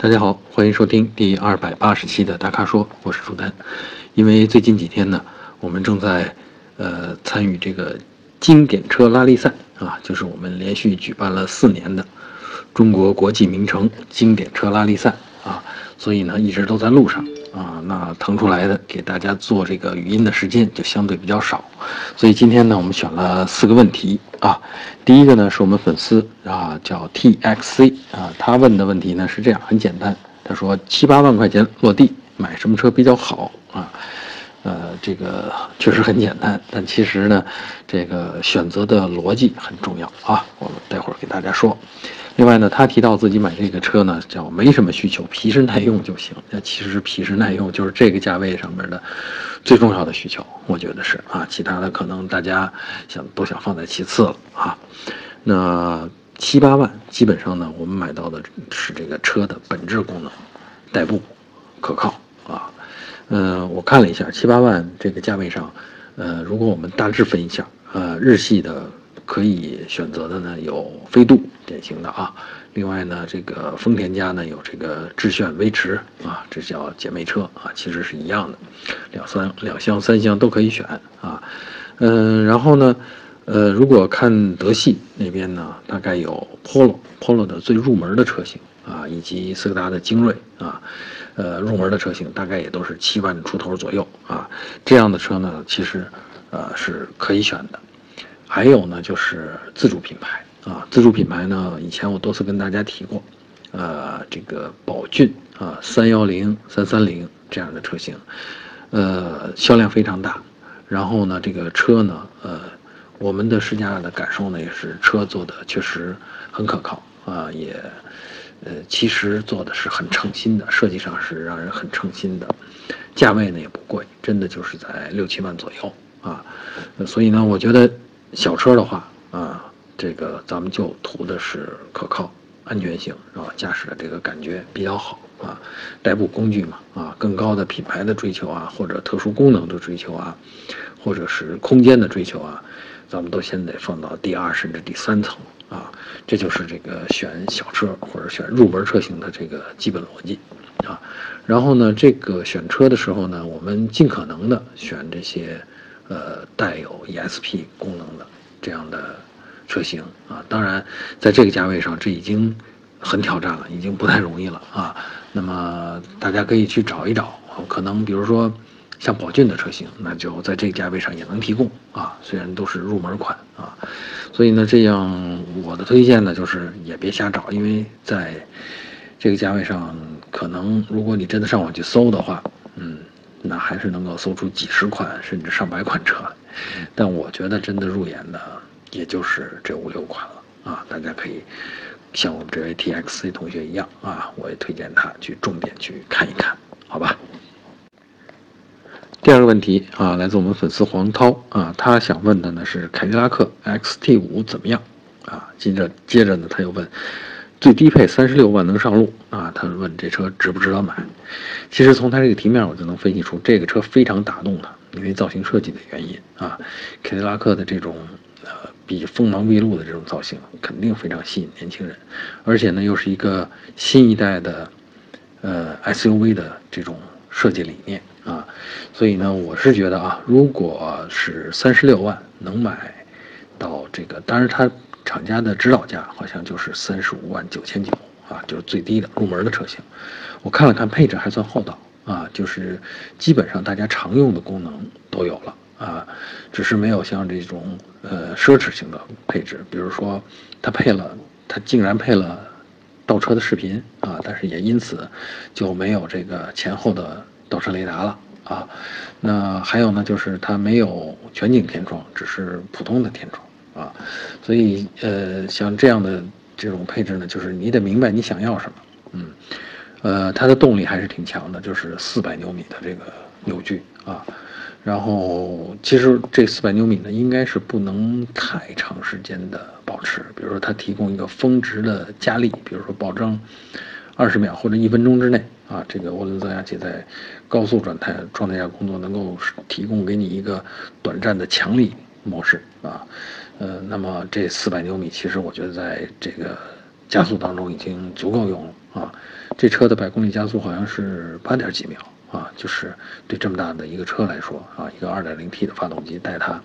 大家好，欢迎收听第二百八十期的大咖说，我是朱丹。因为最近几天呢，我们正在呃参与这个经典车拉力赛啊，就是我们连续举办了四年的中国国际名城经典车拉力赛啊，所以呢一直都在路上。啊，那腾出来的给大家做这个语音的时间就相对比较少，所以今天呢，我们选了四个问题啊。第一个呢，是我们粉丝啊，叫 TXC 啊，他问的问题呢是这样，很简单，他说七八万块钱落地买什么车比较好啊？呃，这个确实很简单，但其实呢，这个选择的逻辑很重要啊。我们待会儿给大家说。另外呢，他提到自己买这个车呢，叫没什么需求，皮实耐用就行。那其实皮实耐用就是这个价位上面的最重要的需求，我觉得是啊。其他的可能大家想都想放在其次了啊。那七八万基本上呢，我们买到的是这个车的本质功能，代步可靠啊。嗯，我看了一下七八万这个价位上，呃，如果我们大致分一下，呃，日系的。可以选择的呢有飞度典型的啊，另外呢这个丰田家呢有这个致炫威驰啊，这叫姐妹车啊，其实是一样的，两三两厢三厢都可以选啊，嗯，然后呢，呃，如果看德系那边呢，大概有 Polo，Polo 的最入门的车型啊，以及斯柯达的精锐啊，呃，入门的车型大概也都是七万出头左右啊，这样的车呢，其实呃是可以选的。还有呢，就是自主品牌啊，自主品牌呢，以前我多次跟大家提过，呃，这个宝骏啊，三幺零、三三零这样的车型，呃，销量非常大。然后呢，这个车呢，呃，我们的试驾的感受呢，也是车做的确实很可靠啊，也，呃，其实做的是很称心的，设计上是让人很称心的，价位呢也不贵，真的就是在六七万左右啊，所以呢，我觉得。小车的话啊，这个咱们就图的是可靠、安全性，是吧？驾驶的这个感觉比较好啊，代步工具嘛啊，更高的品牌的追求啊，或者特殊功能的追求啊，或者是空间的追求啊，咱们都先得放到第二甚至第三层啊，这就是这个选小车或者选入门车型的这个基本逻辑啊。然后呢，这个选车的时候呢，我们尽可能的选这些。呃，带有 ESP 功能的这样的车型啊，当然，在这个价位上，这已经很挑战了，已经不太容易了啊。那么大家可以去找一找，可能比如说像宝骏的车型，那就在这个价位上也能提供啊。虽然都是入门款啊，所以呢，这样我的推荐呢，就是也别瞎找，因为在这个价位上，可能如果你真的上网去搜的话，嗯。那还是能够搜出几十款甚至上百款车来，但我觉得真的入眼的也就是这五六款了啊！大家可以像我们这位 TXC 同学一样啊，我也推荐他去重点去看一看，好吧？第二个问题啊，来自我们粉丝黄涛啊，他想问的呢是凯迪拉克 XT 五怎么样啊？接着接着呢，他又问。最低配三十六万能上路啊？他问这车值不值得买？其实从他这个题面我就能分析出这个车非常打动他，因为造型设计的原因啊。凯迪拉克的这种比锋芒毕露的这种造型肯定非常吸引年轻人，而且呢又是一个新一代的呃 SUV 的这种设计理念啊，所以呢我是觉得啊，如果是三十六万能买到这个，当然它。厂家的指导价好像就是三十五万九千九啊，就是最低的入门的车型。我看了看配置还算厚道啊，就是基本上大家常用的功能都有了啊，只是没有像这种呃奢侈型的配置，比如说它配了，它竟然配了倒车的视频啊，但是也因此就没有这个前后的倒车雷达了啊。那还有呢，就是它没有全景天窗，只是普通的天窗。啊，所以呃，像这样的这种配置呢，就是你得明白你想要什么，嗯，呃，它的动力还是挺强的，就是四百牛米的这个扭矩啊，然后其实这四百牛米呢，应该是不能太长时间的保持，比如说它提供一个峰值的加力，比如说保证二十秒或者一分钟之内啊，这个涡轮增压器在高速转态状态下工作，能够提供给你一个短暂的强力模式啊。呃，那么这四百牛米，其实我觉得在这个加速当中已经足够用了啊。这车的百公里加速好像是八点几秒啊，就是对这么大的一个车来说啊，一个二点零 T 的发动机带它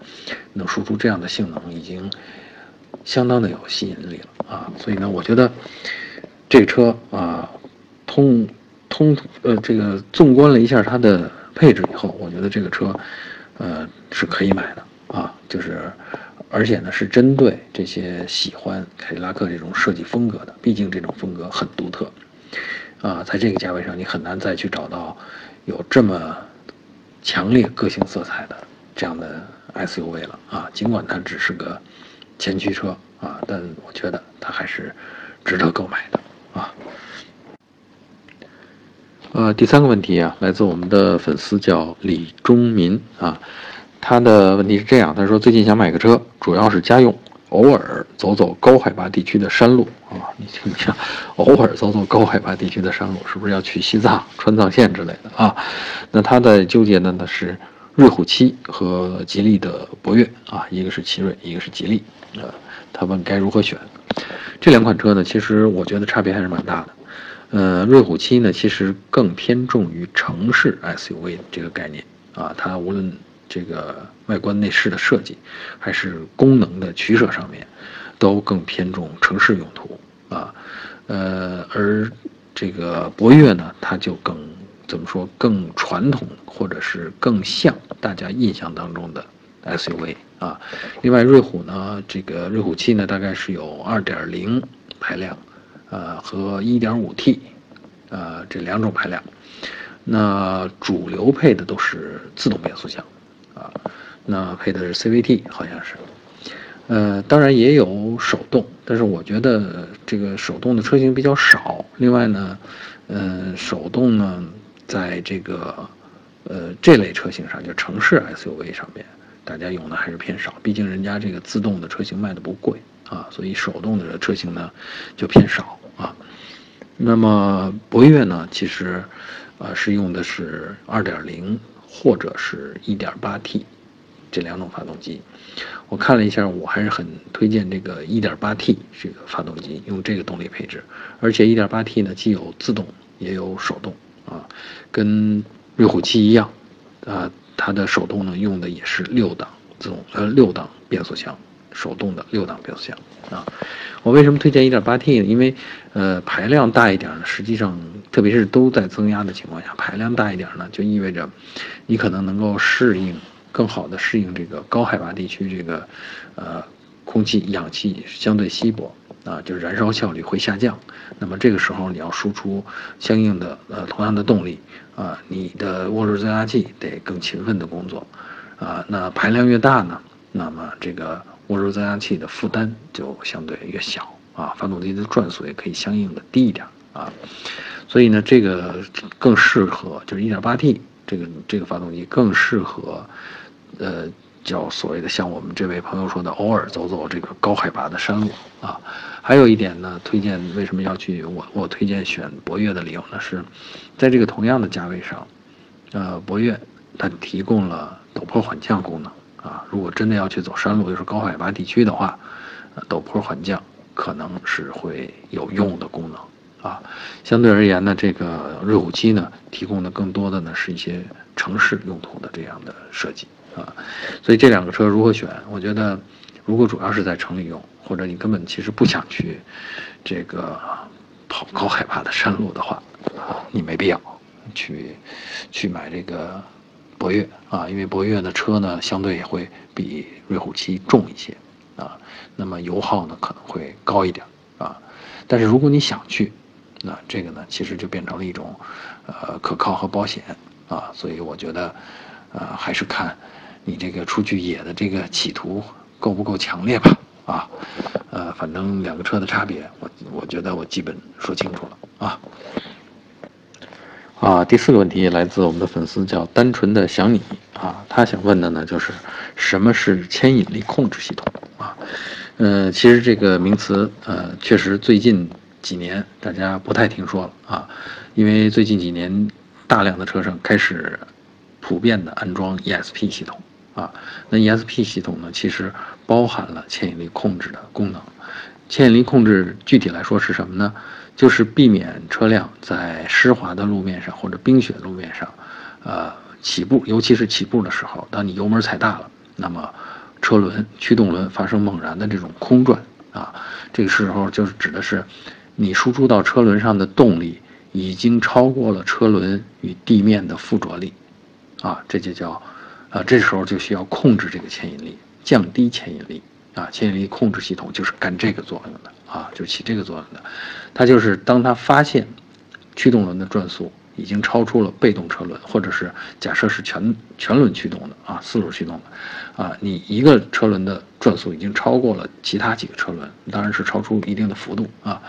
能输出这样的性能，已经相当的有吸引力了啊。所以呢，我觉得这车啊，通通呃这个纵观了一下它的配置以后，我觉得这个车呃是可以买的啊，就是。而且呢，是针对这些喜欢凯迪拉克这种设计风格的，毕竟这种风格很独特，啊，在这个价位上，你很难再去找到有这么强烈个性色彩的这样的 SUV 了啊。尽管它只是个前驱车啊，但我觉得它还是值得购买的啊。呃，第三个问题啊，来自我们的粉丝叫李忠民啊。他的问题是这样，他说最近想买个车，主要是家用，偶尔走走高海拔地区的山路啊。你听一下，偶尔走走高海拔地区的山路，是不是要去西藏、川藏线之类的啊？那他在纠结的呢是瑞虎七和吉利的博越啊，一个是奇瑞，一个是吉利啊。他问该如何选？这两款车呢，其实我觉得差别还是蛮大的。呃，瑞虎七呢，其实更偏重于城市 SUV 这个概念啊，它无论这个外观内饰的设计，还是功能的取舍上面，都更偏重城市用途啊。呃，而这个博越呢，它就更怎么说，更传统，或者是更像大家印象当中的 SUV 啊。另外，瑞虎呢，这个瑞虎七呢，大概是有2.0排量，呃，和 1.5T，呃，这两种排量。那主流配的都是自动变速箱。啊，那配的是 CVT，好像是，呃，当然也有手动，但是我觉得这个手动的车型比较少。另外呢，呃，手动呢，在这个呃这类车型上，就城市 SUV 上面，大家用的还是偏少。毕竟人家这个自动的车型卖的不贵啊，所以手动的车型呢就偏少啊。那么博越呢，其实啊是用的是2.0。或者是一点八 T，这两种发动机，我看了一下，我还是很推荐这个一点八 T 这个发动机，用这个动力配置，而且一点八 T 呢既有自动也有手动啊，跟瑞虎七一样，啊，它的手动呢用的也是六档自动呃六档变速箱。手动的六档变速箱啊，我为什么推荐 1.8T 呢？因为，呃，排量大一点呢，实际上，特别是都在增压的情况下，排量大一点呢，就意味着，你可能能够适应更好的适应这个高海拔地区这个，呃，空气氧气相对稀薄啊，就是燃烧效率会下降。那么这个时候你要输出相应的呃同样的动力啊，你的涡轮增压器得更勤奋的工作啊。那排量越大呢，那么这个。涡轮增压器的负担就相对越小啊，发动机的转速也可以相应的低一点啊，所以呢，这个更适合就是 1.8T 这个这个发动机更适合，呃，叫所谓的像我们这位朋友说的，偶尔走走这个高海拔的山路啊。还有一点呢，推荐为什么要去我我推荐选博越的理由呢是，在这个同样的价位上，呃，博越它提供了陡坡缓降功能。啊，如果真的要去走山路，又是高海拔地区的话，陡坡缓降可能是会有用的功能啊。相对而言呢，这个瑞虎七呢，提供的更多的呢是一些城市用途的这样的设计啊。所以这两个车如何选？我觉得，如果主要是在城里用，或者你根本其实不想去这个跑高海拔的山路的话，啊，你没必要去去买这个。博越啊，因为博越的车呢，相对也会比瑞虎七重一些啊，那么油耗呢可能会高一点啊。但是如果你想去，那这个呢，其实就变成了一种呃可靠和保险啊。所以我觉得，呃，还是看你这个出去野的这个企图够不够强烈吧啊。呃，反正两个车的差别，我我觉得我基本说清楚了啊。啊，第四个问题来自我们的粉丝叫单纯的想你啊，他想问的呢就是什么是牵引力控制系统啊？呃，其实这个名词呃确实最近几年大家不太听说了啊，因为最近几年大量的车上开始普遍的安装 ESP 系统啊，那 ESP 系统呢其实包含了牵引力控制的功能。牵引力控制具体来说是什么呢？就是避免车辆在湿滑的路面上或者冰雪路面上，呃，起步，尤其是起步的时候，当你油门踩大了，那么车轮、驱动轮发生猛然的这种空转啊，这个时候就是指的是你输出到车轮上的动力已经超过了车轮与地面的附着力，啊，这就叫，啊，这时候就需要控制这个牵引力，降低牵引力。啊，牵引力控制系统就是干这个作用的啊，就起这个作用的。它就是当它发现驱动轮的转速已经超出了被动车轮，或者是假设是全全轮驱动的啊，四轮驱动的啊，你一个车轮的转速已经超过了其他几个车轮，当然是超出一定的幅度啊。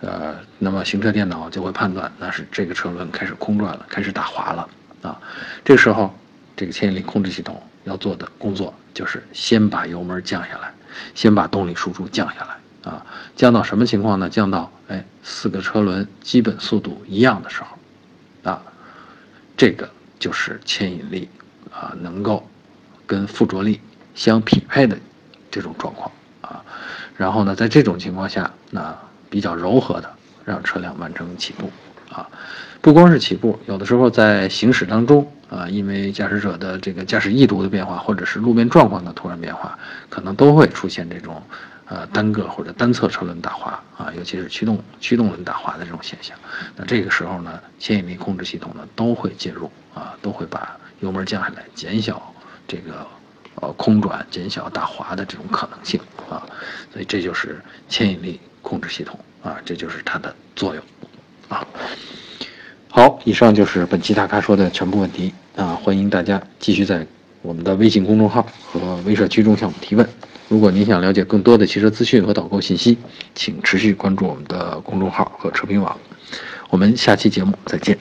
呃，那么行车电脑就会判断那是这个车轮开始空转了，开始打滑了啊。这时候，这个牵引力控制系统要做的工作就是先把油门降下来。先把动力输出降下来啊，降到什么情况呢？降到哎四个车轮基本速度一样的时候，啊，这个就是牵引力啊能够跟附着力相匹配的这种状况啊。然后呢，在这种情况下，那比较柔和的让车辆完成起步啊。不光是起步，有的时候在行驶当中。啊，因为驾驶者的这个驾驶意图的变化，或者是路面状况的突然变化，可能都会出现这种，呃，单个或者单侧车轮打滑啊，尤其是驱动驱动轮打滑的这种现象。那这个时候呢，牵引力控制系统呢都会介入啊，都会把油门降下来，减小这个呃空转、减小打滑的这种可能性啊。所以这就是牵引力控制系统啊，这就是它的作用啊。好，以上就是本期大咖说的全部问题啊！欢迎大家继续在我们的微信公众号和微社区中向我们提问。如果您想了解更多的汽车资讯和导购信息，请持续关注我们的公众号和车评网。我们下期节目再见。